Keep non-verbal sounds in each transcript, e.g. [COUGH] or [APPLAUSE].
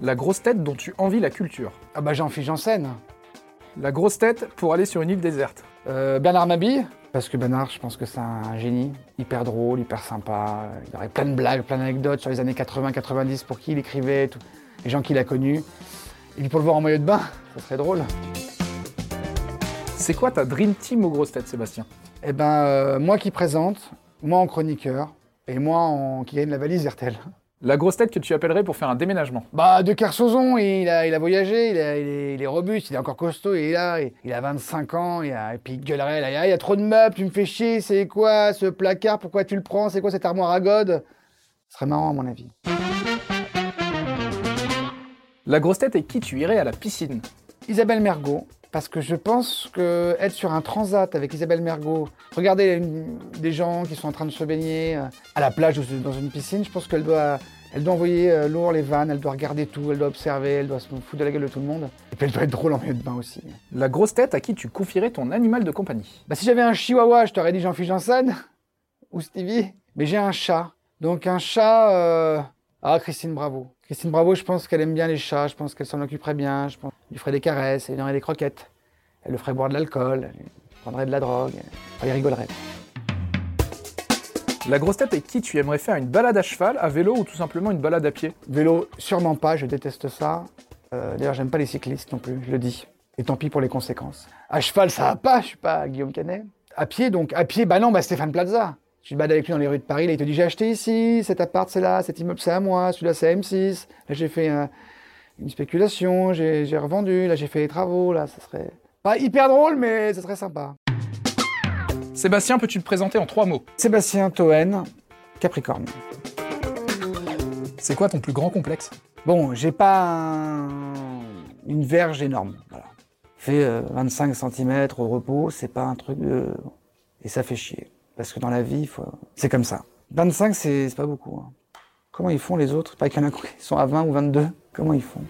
La grosse tête dont tu envies la culture. Ah bah Jean-Philippe Janssen. La grosse tête pour aller sur une île déserte. Euh, Bernard Mabille, parce que Bernard, je pense que c'est un génie, hyper drôle, hyper sympa. Il aurait plein de blagues, plein d'anecdotes sur les années 80-90 pour qui il écrivait, tout. les gens qu'il a connus. Et puis pour le voir en maillot de bain, ça serait drôle. C'est quoi ta dream team aux grosses têtes, Sébastien? Eh ben, euh, moi qui présente, moi en chroniqueur, et moi en... qui gagne la valise RTL. La grosse tête que tu appellerais pour faire un déménagement. Bah, de Kersozon, il a, il a voyagé, il, a- il est, il est robuste, il est encore costaud, il est là, il, il a 25 ans, il a- et puis il gueulerait, là, il y a trop de meubles, tu me fais chier, c'est quoi ce placard, pourquoi tu le prends, c'est quoi cette armoire à gode Ce serait marrant à mon avis. La grosse tête et qui tu irais à la piscine? Isabelle Mergot, parce que je pense que être sur un transat avec Isabelle Mergot, regarder une- des gens qui sont en train de se baigner euh, à la plage ou dans une piscine, je pense qu'elle doit, elle doit envoyer euh, lourd les vannes, elle doit regarder tout, elle doit observer, elle doit se foutre de la gueule de tout le monde. Et puis elle doit être drôle en milieu de bain aussi. La grosse tête à qui tu confierais ton animal de compagnie Bah si j'avais un chihuahua, je t'aurais dit Jean-Philippe Janssen [LAUGHS] ou Stevie. Mais j'ai un chat. Donc un chat... euh, Ah, Christine Bravo. Christine Bravo, je pense qu'elle aime bien les chats, je pense qu'elle s'en occuperait bien, je pense qu'elle lui ferait des caresses, elle lui donnerait des croquettes. Elle le ferait boire de l'alcool, elle lui prendrait de la drogue, il rigolerait. La grosse tête et qui? Tu aimerais faire une balade à cheval, à vélo ou tout simplement une balade à pied? Vélo, sûrement pas, je déteste ça. Euh, D'ailleurs, j'aime pas les cyclistes non plus, je le dis. Et tant pis pour les conséquences. À cheval, ça va pas, je suis pas Guillaume Canet. À pied, donc, à pied, bah non, bah Stéphane Plaza. Tu te balades avec lui dans les rues de Paris, là, il te dit j'ai acheté ici, cet appart c'est là, cet immeuble c'est à moi, celui-là c'est à M6. Là j'ai fait euh, une spéculation, j'ai j'ai revendu, là j'ai fait les travaux, là ça serait pas hyper drôle, mais ça serait sympa. Sébastien, peux-tu te présenter en trois mots? Sébastien Toen, Capricorne. C'est quoi ton plus grand complexe? Bon, j'ai pas un- une verge énorme. Voilà. Fait euh, 25 cm au repos, c'est pas un truc de. Et ça fait chier. Parce que dans la vie, faut... c'est comme ça. 25, c'est pas beaucoup. hein. Comment ils font les autres? Pas qu'il y en a qui sont à 20 ou 22. Comment ils font?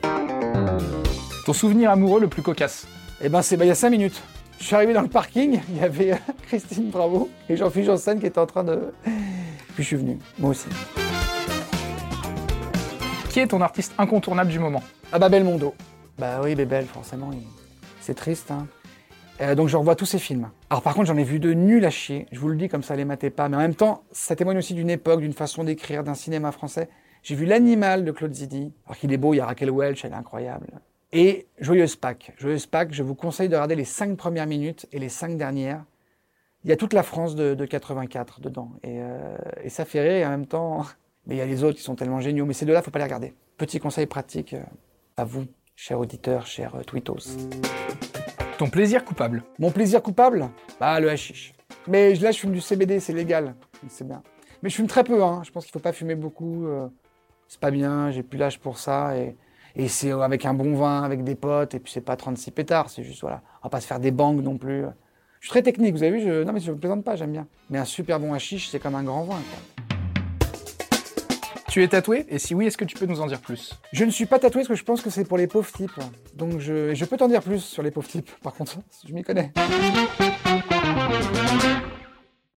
Ton souvenir amoureux le plus cocasse? Eh ben, c'est bah, il y a 5 minutes. Je suis arrivé dans le parking, il y avait euh, Christine Bravo et Jean-Philippe Janssen qui étaient en train de. Puis je suis venu, moi aussi. Qui est ton artiste incontournable du moment? Ah bah Belmondo. Bah oui, Bébel, forcément. il- C'est triste, hein. Euh, donc je revois tous ces films. Alors par contre, j'en ai vu de nuls à chier. Je vous le dis comme ça, les matez pas. Mais en même temps, ça témoigne aussi d'une époque, d'une façon d'écrire, d'un cinéma français. J'ai vu L'Animal de Claude Zidi. Alors qu'il est beau, il y a Raquel Welch, elle est incroyable. Et Joyeuse Pâques. Joyeuse Pâques, je vous conseille de regarder les cinq premières minutes et les cinq dernières. Il y a toute la France de, de 84 dedans. Et, euh, et ça fait rire et en même temps... [LAUGHS] Mais il y a les autres qui sont tellement géniaux. Mais ces deux-là, faut pas les regarder. Petit conseil pratique euh, à vous, chers auditeurs, chers twittos. Ton plaisir coupable Mon plaisir coupable Bah, le hashish. Mais là, je fume du CBD, c'est légal. C'est bien. Mais je fume très peu, hein. Je pense qu'il faut pas fumer beaucoup. euh, c'est pas bien, j'ai plus l'âge pour ça. Et, et c'est euh, avec un bon vin, avec des potes. Et puis, c'est pas 36 pétards. C'est juste, voilà. On va pas se faire des bangs non plus. Je suis très technique, vous avez vu je... Non, mais je ne plaisante pas, j'aime bien. Mais un super bon hashish, c'est comme un grand vin, quoi. Tu es tatoué Et si oui, est-ce que tu peux nous en dire plus? Je ne suis pas tatoué parce que je pense que c'est pour les pauvres types. Donc, je, je peux t'en dire plus sur les pauvres types, par contre. Je m'y connais.